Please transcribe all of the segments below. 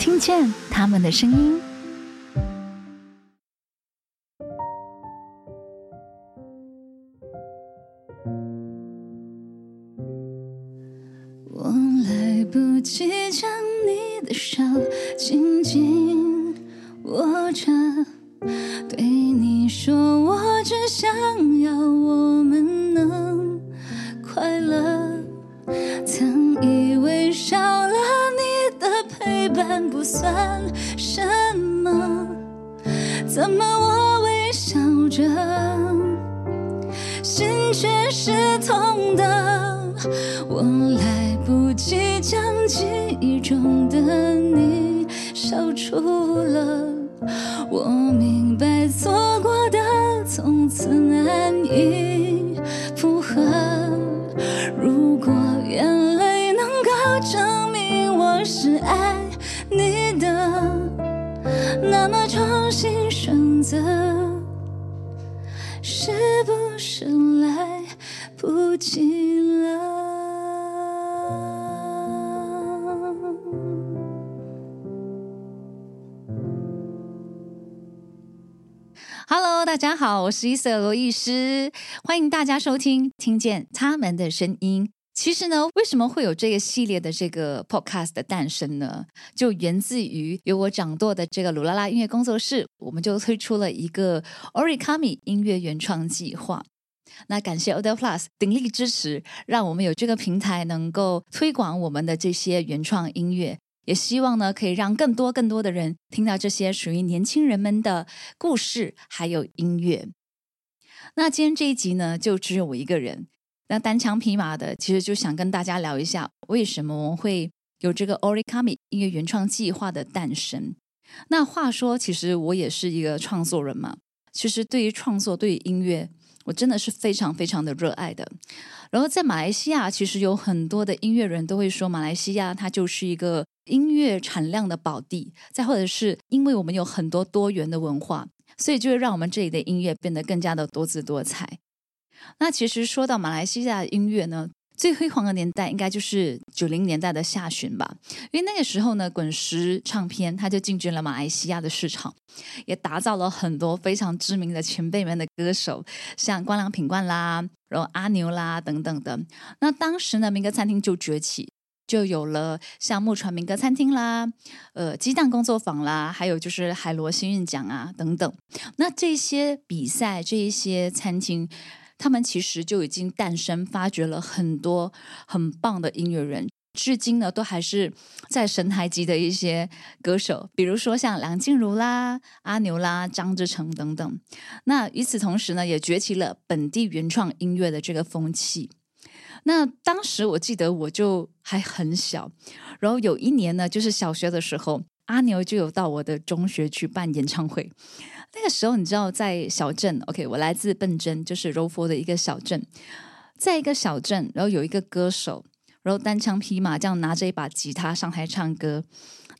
听见他们的声音。是痛的。我来不及将记忆中的你消除了，我明白错过的从此难以复合。如果眼泪能够证明我是爱你的，那么重新选择是不是来不及了？Hello，大家好，我是伊瑟罗医师，欢迎大家收听《听见他们的声音》。其实呢，为什么会有这个系列的这个 podcast 的诞生呢？就源自于由我掌舵的这个鲁拉拉音乐工作室，我们就推出了一个 Origami 音乐原创计划。那感谢 Odell Plus 鼎力支持，让我们有这个平台能够推广我们的这些原创音乐。也希望呢，可以让更多更多的人听到这些属于年轻人们的故事，还有音乐。那今天这一集呢，就只有我一个人，那单枪匹马的，其实就想跟大家聊一下，为什么我们会有这个 Origami 音乐原创计划的诞生。那话说，其实我也是一个创作人嘛，其实对于创作，对于音乐，我真的是非常非常的热爱的。然后在马来西亚，其实有很多的音乐人都会说，马来西亚它就是一个音乐产量的宝地。再或者是因为我们有很多多元的文化，所以就会让我们这里的音乐变得更加的多姿多彩。那其实说到马来西亚音乐呢，最辉煌的年代应该就是九零年代的下旬吧。因为那个时候呢，滚石唱片它就进军了马来西亚的市场，也打造了很多非常知名的前辈们的歌手，像光良、品冠啦。然后阿牛啦等等的，那当时呢，民歌餐厅就崛起，就有了像木船民歌餐厅啦，呃，鸡蛋工作坊啦，还有就是海螺幸运奖啊等等。那这些比赛，这一些餐厅，他们其实就已经诞生、发掘了很多很棒的音乐人。至今呢，都还是在神台级的一些歌手，比如说像梁静茹啦、阿牛啦、张志成等等。那与此同时呢，也崛起了本地原创音乐的这个风气。那当时我记得我就还很小，然后有一年呢，就是小学的时候，阿牛就有到我的中学去办演唱会。那个时候你知道，在小镇，OK，我来自笨珍，就是柔佛的一个小镇，在一个小镇，然后有一个歌手。然后单枪匹马这样拿着一把吉他上台唱歌，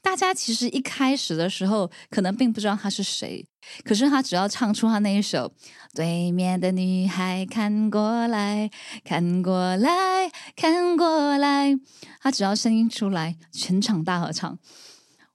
大家其实一开始的时候可能并不知道他是谁，可是他只要唱出他那一首《对面的女孩看过来看过来看过来》，他只要声音出来，全场大合唱。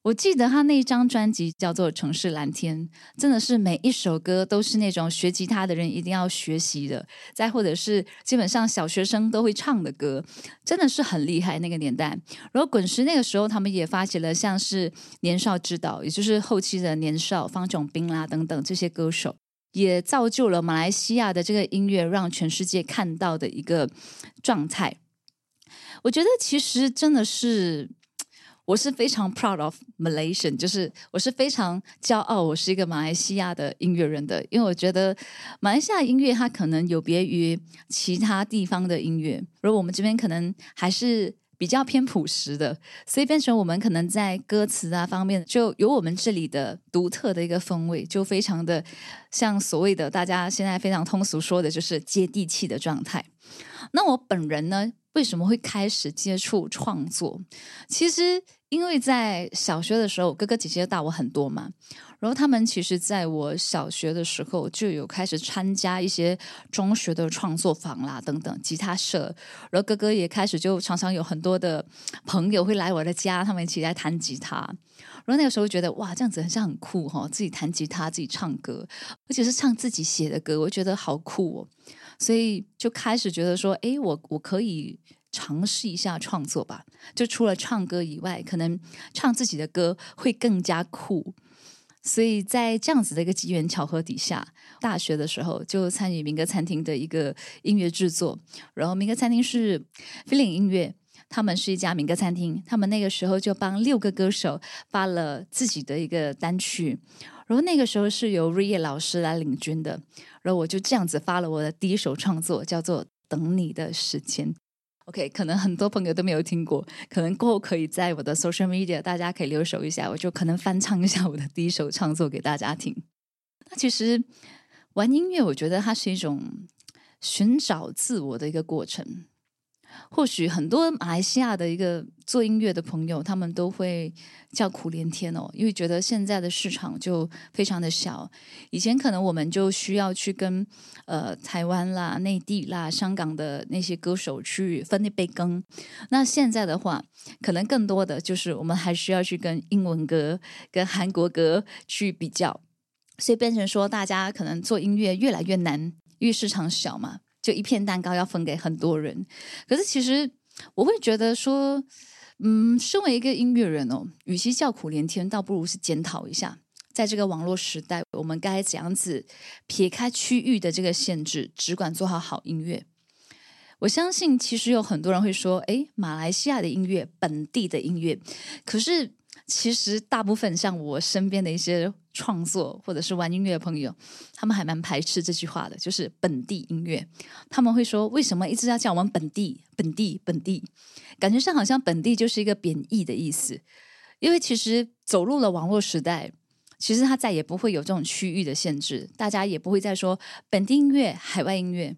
我记得他那张专辑叫做《城市蓝天》，真的是每一首歌都是那种学吉他的人一定要学习的，再或者是基本上小学生都会唱的歌，真的是很厉害那个年代。然后滚石那个时候，他们也发起了像是年少之岛，也就是后期的年少、方炯斌啦等等这些歌手，也造就了马来西亚的这个音乐让全世界看到的一个状态。我觉得其实真的是。我是非常 proud of Malaysian，就是我是非常骄傲，我是一个马来西亚的音乐人的，因为我觉得马来西亚音乐它可能有别于其他地方的音乐，而我们这边可能还是比较偏朴实的，所以变成我们可能在歌词啊方面就有我们这里的独特的一个风味，就非常的像所谓的大家现在非常通俗说的就是接地气的状态。那我本人呢？为什么会开始接触创作？其实。因为在小学的时候，哥哥姐姐大我很多嘛，然后他们其实在我小学的时候就有开始参加一些中学的创作坊啦等等吉他社，然后哥哥也开始就常常有很多的朋友会来我的家，他们一起来弹吉他，然后那个时候觉得哇，这样子很像很酷哈，自己弹吉他自己唱歌，而且是唱自己写的歌，我觉得好酷哦，所以就开始觉得说，哎，我我可以。尝试一下创作吧，就除了唱歌以外，可能唱自己的歌会更加酷。所以在这样子的一个机缘巧合底下，大学的时候就参与民歌餐厅的一个音乐制作。然后民歌餐厅是 feeling 音乐，他们是一家民歌餐厅，他们那个时候就帮六个歌手发了自己的一个单曲。然后那个时候是由瑞叶老师来领军的，然后我就这样子发了我的第一首创作，叫做《等你的时间》。OK，可能很多朋友都没有听过，可能过后可以在我的 social media，大家可以留守一下，我就可能翻唱一下我的第一首创作给大家听。那其实玩音乐，我觉得它是一种寻找自我的一个过程。或许很多马来西亚的一个做音乐的朋友，他们都会叫苦连天哦，因为觉得现在的市场就非常的小。以前可能我们就需要去跟呃台湾啦、内地啦、香港的那些歌手去分一杯羹。那现在的话，可能更多的就是我们还需要去跟英文歌、跟韩国歌去比较，所以变成说大家可能做音乐越来越难，因为市场小嘛。就一片蛋糕要分给很多人，可是其实我会觉得说，嗯，身为一个音乐人哦，与其叫苦连天，倒不如是检讨一下，在这个网络时代，我们该怎样子撇开区域的这个限制，只管做好好音乐。我相信，其实有很多人会说，诶，马来西亚的音乐，本地的音乐，可是。其实大部分像我身边的一些创作或者是玩音乐的朋友，他们还蛮排斥这句话的，就是本地音乐。他们会说，为什么一直要叫我们本地、本地、本地？感觉上好像本地就是一个贬义的意思。因为其实走入了网络时代，其实它再也不会有这种区域的限制，大家也不会再说本地音乐、海外音乐。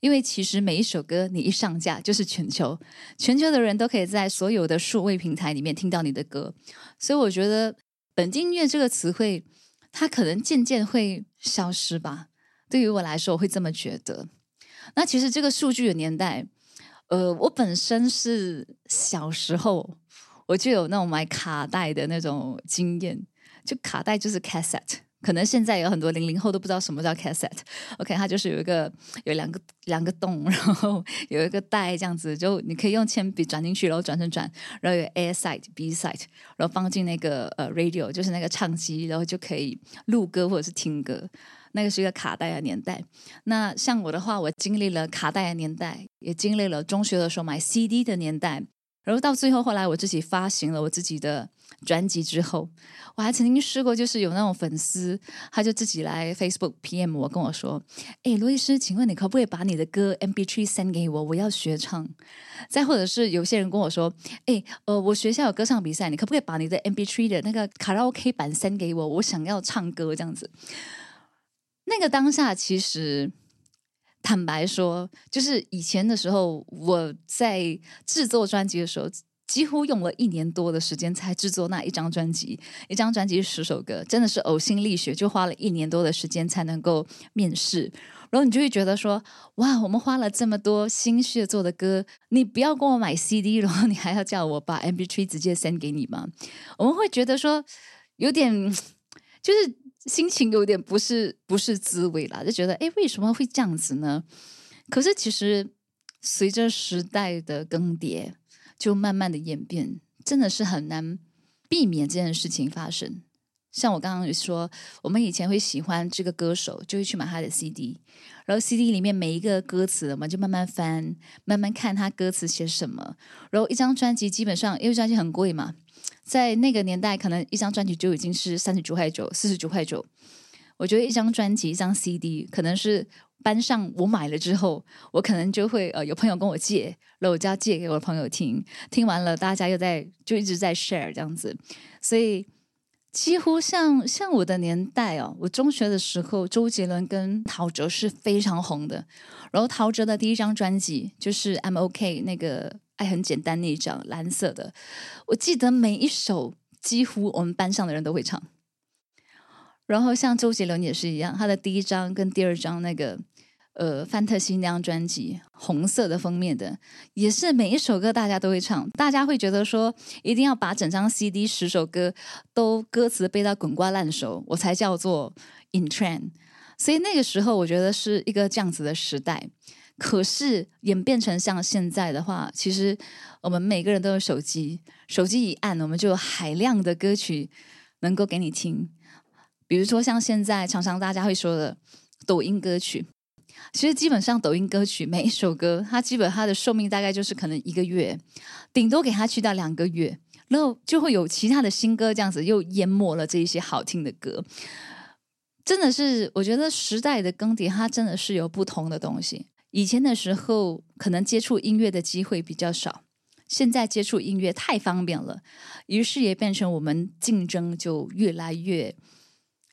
因为其实每一首歌你一上架就是全球，全球的人都可以在所有的数位平台里面听到你的歌，所以我觉得本地音乐这个词汇，它可能渐渐会消失吧。对于我来说，我会这么觉得。那其实这个数据的年代，呃，我本身是小时候我就有那种买卡带的那种经验，就卡带就是 cassette。可能现在有很多零零后都不知道什么叫 cassette。OK，它就是有一个有两个两个洞，然后有一个带这样子，就你可以用铅笔转进去，然后转转转，然后有 A side、B side，然后放进那个呃 radio，就是那个唱机，然后就可以录歌或者是听歌。那个是一个卡带的年代。那像我的话，我经历了卡带的年代，也经历了中学的时候买 CD 的年代。然后到最后，后来我自己发行了我自己的专辑之后，我还曾经试过，就是有那种粉丝，他就自己来 Facebook PM 我，跟我说：“哎，罗医师，请问你可不可以把你的歌 MP3 send 给我？我要学唱。”再或者是有些人跟我说：“哎，呃，我学校有歌唱比赛，你可不可以把你的 MP3 的那个卡拉 OK 版 send 给我？我想要唱歌这样子。”那个当下其实。坦白说，就是以前的时候，我在制作专辑的时候，几乎用了一年多的时间才制作那一张专辑。一张专辑十首歌，真的是呕心沥血，就花了一年多的时间才能够面试。然后你就会觉得说，哇，我们花了这么多心血做的歌，你不要跟我买 CD，然后你还要叫我把 MP3 直接 send 给你吗？我们会觉得说，有点就是。心情有点不是不是滋味啦，就觉得哎，为什么会这样子呢？可是其实随着时代的更迭，就慢慢的演变，真的是很难避免这件事情发生。像我刚刚说，我们以前会喜欢这个歌手，就会去买他的 CD，然后 CD 里面每一个歌词，我们就慢慢翻，慢慢看他歌词写什么。然后一张专辑基本上，因为专辑很贵嘛。在那个年代，可能一张专辑就已经是三十九块九、四十九块九。我觉得一张专辑、一张 CD，可能是班上我买了之后，我可能就会呃有朋友跟我借，然后我就要借给我的朋友听。听完了，大家又在就一直在 share 这样子。所以几乎像像我的年代哦，我中学的时候，周杰伦跟陶喆是非常红的。然后陶喆的第一张专辑就是 I'm OK 那个。爱很简单那一张蓝色的，我记得每一首几乎我们班上的人都会唱。然后像周杰伦也是一样，他的第一张跟第二张那个呃《范特西》那张专辑，红色的封面的，也是每一首歌大家都会唱，大家会觉得说一定要把整张 CD 十首歌都歌词背到滚瓜烂熟，我才叫做 in trend。所以那个时候我觉得是一个这样子的时代。可是演变成像现在的话，其实我们每个人都有手机，手机一按，我们就有海量的歌曲能够给你听。比如说像现在常常大家会说的抖音歌曲，其实基本上抖音歌曲每一首歌，它基本它的寿命大概就是可能一个月，顶多给它去掉两个月，然后就会有其他的新歌这样子又淹没了这一些好听的歌。真的是，我觉得时代的更迭，它真的是有不同的东西。以前的时候，可能接触音乐的机会比较少，现在接触音乐太方便了，于是也变成我们竞争就越来越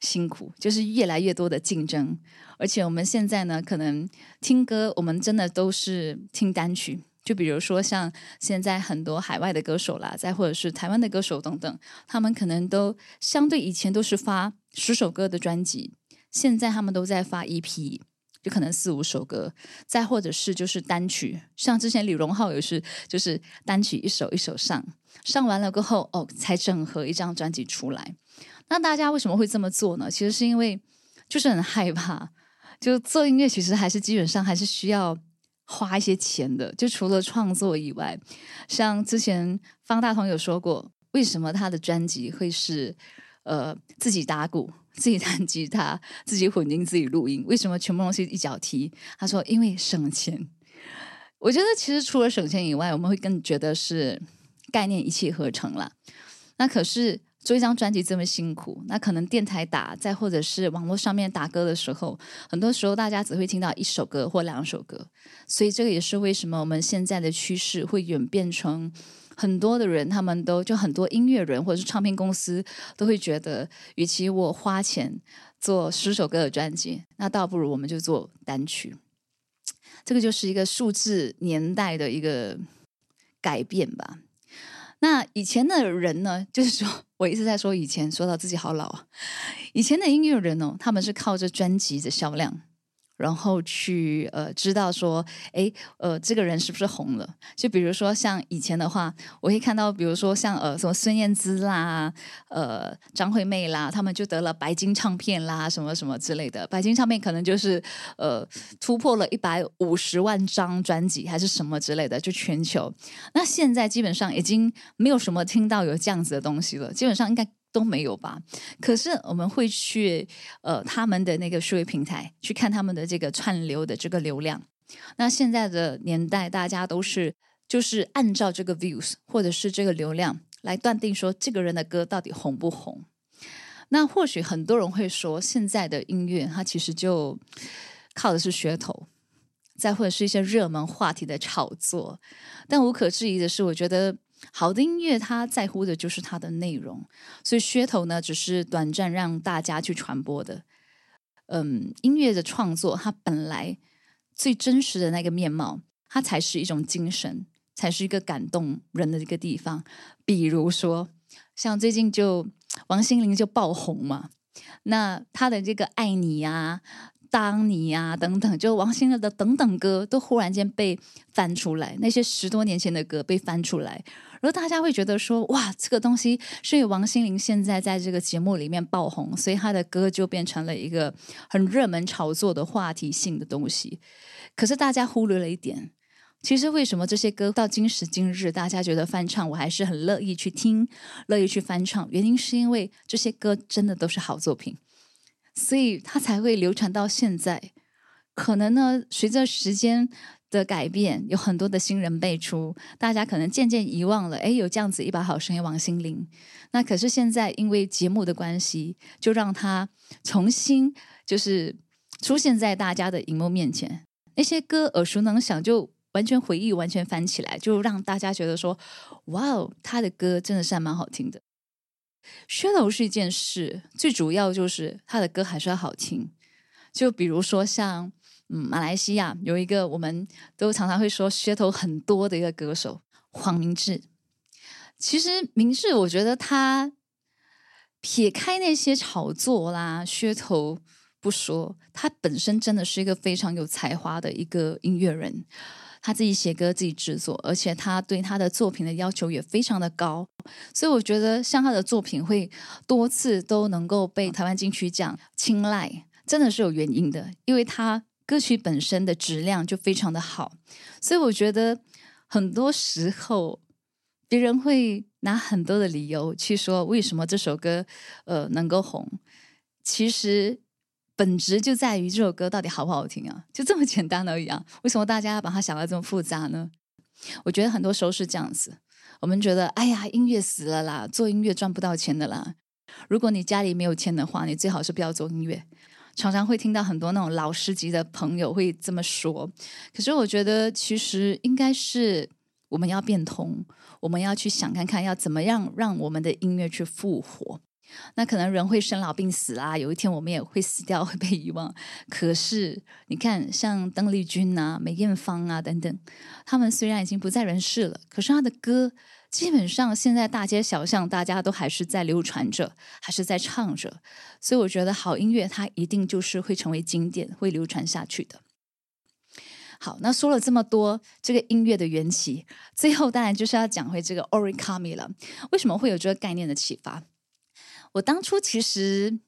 辛苦，就是越来越多的竞争。而且我们现在呢，可能听歌，我们真的都是听单曲。就比如说像现在很多海外的歌手啦，再或者是台湾的歌手等等，他们可能都相对以前都是发十首歌的专辑，现在他们都在发 EP。就可能四五首歌，再或者是就是单曲，像之前李荣浩也是，就是单曲一首一首上，上完了过后，哦，才整合一张专辑出来。那大家为什么会这么做呢？其实是因为就是很害怕，就做音乐其实还是基本上还是需要花一些钱的。就除了创作以外，像之前方大同有说过，为什么他的专辑会是呃自己打鼓。自己弹吉他，自己混音，自己录音，为什么全部东西一脚踢？他说：“因为省钱。”我觉得其实除了省钱以外，我们会更觉得是概念一气呵成了。那可是做一张专辑这么辛苦，那可能电台打，再或者是网络上面打歌的时候，很多时候大家只会听到一首歌或两首歌，所以这个也是为什么我们现在的趋势会演变成。很多的人，他们都就很多音乐人或者是唱片公司都会觉得，与其我花钱做十首歌的专辑，那倒不如我们就做单曲。这个就是一个数字年代的一个改变吧。那以前的人呢，就是说我一直在说以前，说到自己好老啊。以前的音乐人哦，他们是靠着专辑的销量。然后去呃知道说，哎呃这个人是不是红了？就比如说像以前的话，我会看到，比如说像呃什么孙燕姿啦，呃张惠妹啦，他们就得了白金唱片啦，什么什么之类的。白金唱片可能就是呃突破了一百五十万张专辑，还是什么之类的，就全球。那现在基本上已经没有什么听到有这样子的东西了，基本上应该。都没有吧？可是我们会去呃他们的那个数位平台去看他们的这个串流的这个流量。那现在的年代，大家都是就是按照这个 views 或者是这个流量来断定说这个人的歌到底红不红。那或许很多人会说，现在的音乐它其实就靠的是噱头，再或者是一些热门话题的炒作。但无可置疑的是，我觉得。好的音乐，它在乎的就是它的内容，所以噱头呢，只是短暂让大家去传播的。嗯，音乐的创作，它本来最真实的那个面貌，它才是一种精神，才是一个感动人的一个地方。比如说，像最近就王心凌就爆红嘛，那她的这个爱你呀。当你呀，等等，就王心凌的等等歌都忽然间被翻出来，那些十多年前的歌被翻出来，然后大家会觉得说，哇，这个东西是因为王心凌现在在这个节目里面爆红，所以她的歌就变成了一个很热门炒作的话题性的东西。可是大家忽略了一点，其实为什么这些歌到今时今日，大家觉得翻唱我还是很乐意去听，乐意去翻唱，原因是因为这些歌真的都是好作品。所以它才会流传到现在。可能呢，随着时间的改变，有很多的新人辈出，大家可能渐渐遗忘了。哎，有这样子一把好声音，王心凌。那可是现在因为节目的关系，就让他重新就是出现在大家的荧幕面前。那些歌耳熟能详，就完全回忆，完全翻起来，就让大家觉得说：哇哦，他的歌真的是还蛮好听的。噱头是一件事，最主要就是他的歌还是要好听。就比如说像嗯，马来西亚有一个我们都常常会说噱头很多的一个歌手黄明志。其实明志，我觉得他撇开那些炒作啦、噱头不说，他本身真的是一个非常有才华的一个音乐人。他自己写歌，自己制作，而且他对他的作品的要求也非常的高，所以我觉得像他的作品会多次都能够被台湾金曲奖青睐，真的是有原因的，因为他歌曲本身的质量就非常的好，所以我觉得很多时候别人会拿很多的理由去说为什么这首歌呃能够红，其实。本质就在于这首歌到底好不好听啊？就这么简单而已啊！为什么大家要把它想的这么复杂呢？我觉得很多时候是这样子。我们觉得，哎呀，音乐死了啦，做音乐赚不到钱的啦。如果你家里没有钱的话，你最好是不要做音乐。常常会听到很多那种老师级的朋友会这么说。可是我觉得，其实应该是我们要变通，我们要去想看看，要怎么样让我们的音乐去复活。那可能人会生老病死啦，有一天我们也会死掉，会被遗忘。可是你看，像邓丽君啊、梅艳芳啊等等，他们虽然已经不在人世了，可是他的歌基本上现在大街小巷大家都还是在流传着，还是在唱着。所以我觉得好音乐它一定就是会成为经典，会流传下去的。好，那说了这么多这个音乐的缘起，最后当然就是要讲回这个 Origami 了。为什么会有这个概念的启发？我当初其实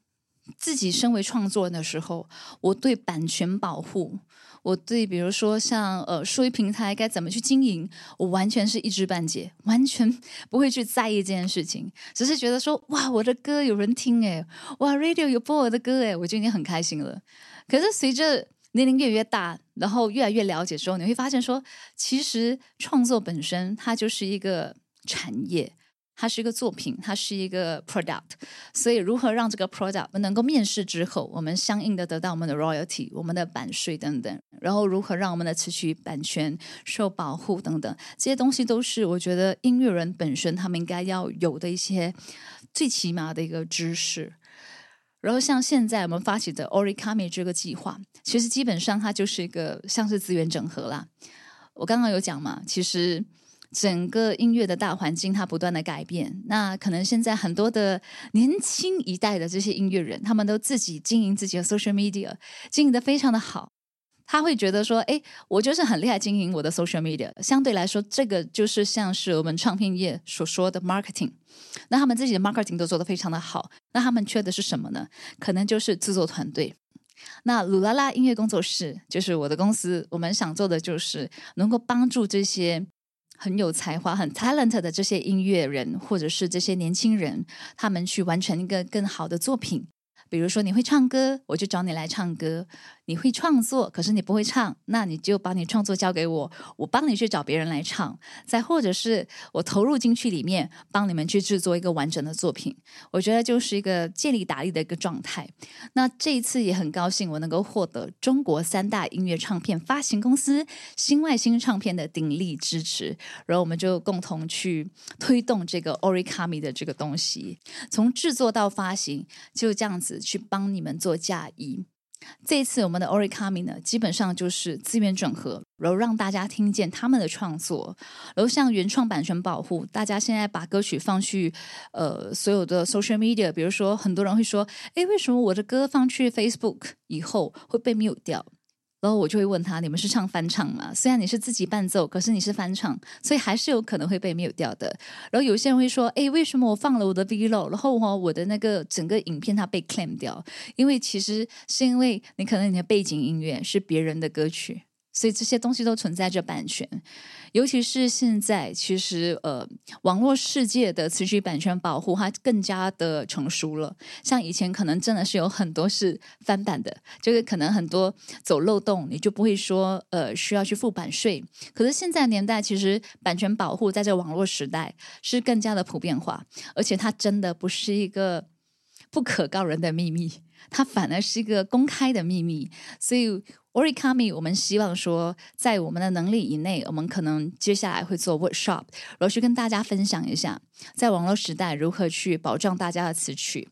自己身为创作人的时候，我对版权保护，我对比如说像呃数位平台该怎么去经营，我完全是一知半解，完全不会去在意这件事情，只是觉得说哇，我的歌有人听诶，哇，radio 有播我的歌诶，我就已经很开心了。可是随着年龄越来越大，然后越来越了解之后，你会发现说，其实创作本身它就是一个产业。它是一个作品，它是一个 product，所以如何让这个 product 能够面世之后，我们相应的得到我们的 royalty、我们的版税等等，然后如何让我们的词曲版权受保护等等，这些东西都是我觉得音乐人本身他们应该要有的一些最起码的一个知识。然后像现在我们发起的 Origami 这个计划，其实基本上它就是一个像是资源整合啦。我刚刚有讲嘛，其实。整个音乐的大环境它不断的改变，那可能现在很多的年轻一代的这些音乐人，他们都自己经营自己的 social media，经营的非常的好。他会觉得说，哎，我就是很厉害经营我的 social media，相对来说，这个就是像是我们唱片业所说的 marketing。那他们自己的 marketing 都做得非常的好，那他们缺的是什么呢？可能就是制作团队。那鲁拉拉音乐工作室就是我的公司，我们想做的就是能够帮助这些。很有才华、很 talent 的这些音乐人，或者是这些年轻人，他们去完成一个更好的作品。比如说，你会唱歌，我就找你来唱歌。你会创作，可是你不会唱，那你就把你创作交给我，我帮你去找别人来唱。再或者是我投入进去里面，帮你们去制作一个完整的作品。我觉得就是一个借力打力的一个状态。那这一次也很高兴，我能够获得中国三大音乐唱片发行公司新外星唱片的鼎力支持，然后我们就共同去推动这个 Origami 的这个东西，从制作到发行，就这样子去帮你们做嫁衣。这一次我们的 Origami 呢，基本上就是资源整合，然后让大家听见他们的创作，然后像原创版权保护，大家现在把歌曲放去呃所有的 social media，比如说很多人会说，哎，为什么我的歌放去 Facebook 以后会被 mute 掉？然后我就会问他：“你们是唱翻唱吗？虽然你是自己伴奏，可是你是翻唱，所以还是有可能会被 mute 掉的。”然后有些人会说：“哎，为什么我放了我的 vlog，然后哈我的那个整个影片它被 claim 掉？因为其实是因为你可能你的背景音乐是别人的歌曲。”所以这些东西都存在着版权，尤其是现在，其实呃，网络世界的词曲版权保护它更加的成熟了。像以前可能真的是有很多是翻版的，就是可能很多走漏洞，你就不会说呃需要去付版税。可是现在年代，其实版权保护在这网络时代是更加的普遍化，而且它真的不是一个不可告人的秘密，它反而是一个公开的秘密。所以。Origami，我们希望说，在我们的能力以内，我们可能接下来会做 workshop，然后去跟大家分享一下，在网络时代如何去保障大家的词曲。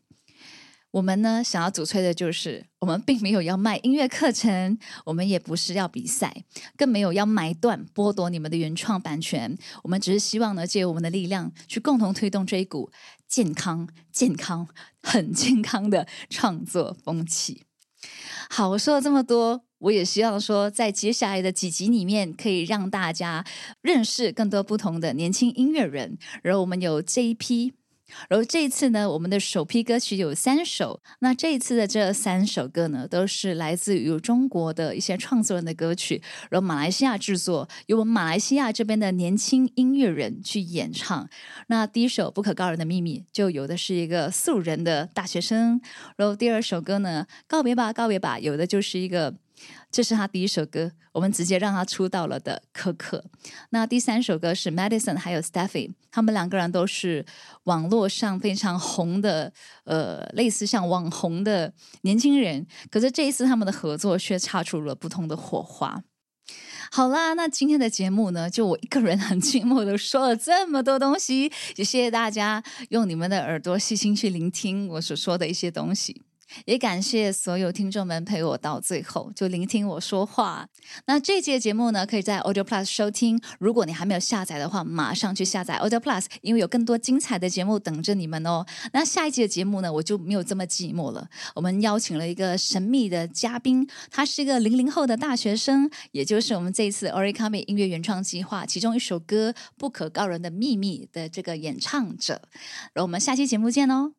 我们呢想要主吹的就是，我们并没有要卖音乐课程，我们也不是要比赛，更没有要买断剥夺你们的原创版权。我们只是希望呢，借我们的力量去共同推动这一股健康、健康、很健康的创作风气。好，我说了这么多，我也希望说，在接下来的几集里面，可以让大家认识更多不同的年轻音乐人。然后我们有这一批。然后这一次呢，我们的首批歌曲有三首。那这一次的这三首歌呢，都是来自于中国的一些创作人的歌曲，然后马来西亚制作，由我们马来西亚这边的年轻音乐人去演唱。那第一首《不可告人的秘密》就有的是一个素人的大学生，然后第二首歌呢，《告别吧，告别吧》，有的就是一个。这是他第一首歌，我们直接让他出道了的可可。那第三首歌是 Madison 还有 Steffy，他们两个人都是网络上非常红的，呃，类似像网红的年轻人。可是这一次他们的合作却擦出了不同的火花。好啦，那今天的节目呢，就我一个人很寂寞的说了这么多东西，也谢谢大家用你们的耳朵细心去聆听我所说的一些东西。也感谢所有听众们陪我到最后，就聆听我说话。那这节节目呢，可以在 Audio Plus 收听。如果你还没有下载的话，马上去下载 Audio Plus，因为有更多精彩的节目等着你们哦。那下一集的节目呢，我就没有这么寂寞了。我们邀请了一个神秘的嘉宾，他是一个零零后的大学生，也就是我们这一次 Origami 音乐原创计划其中一首歌《不可告人的秘密》的这个演唱者。然后我们下期节目见哦。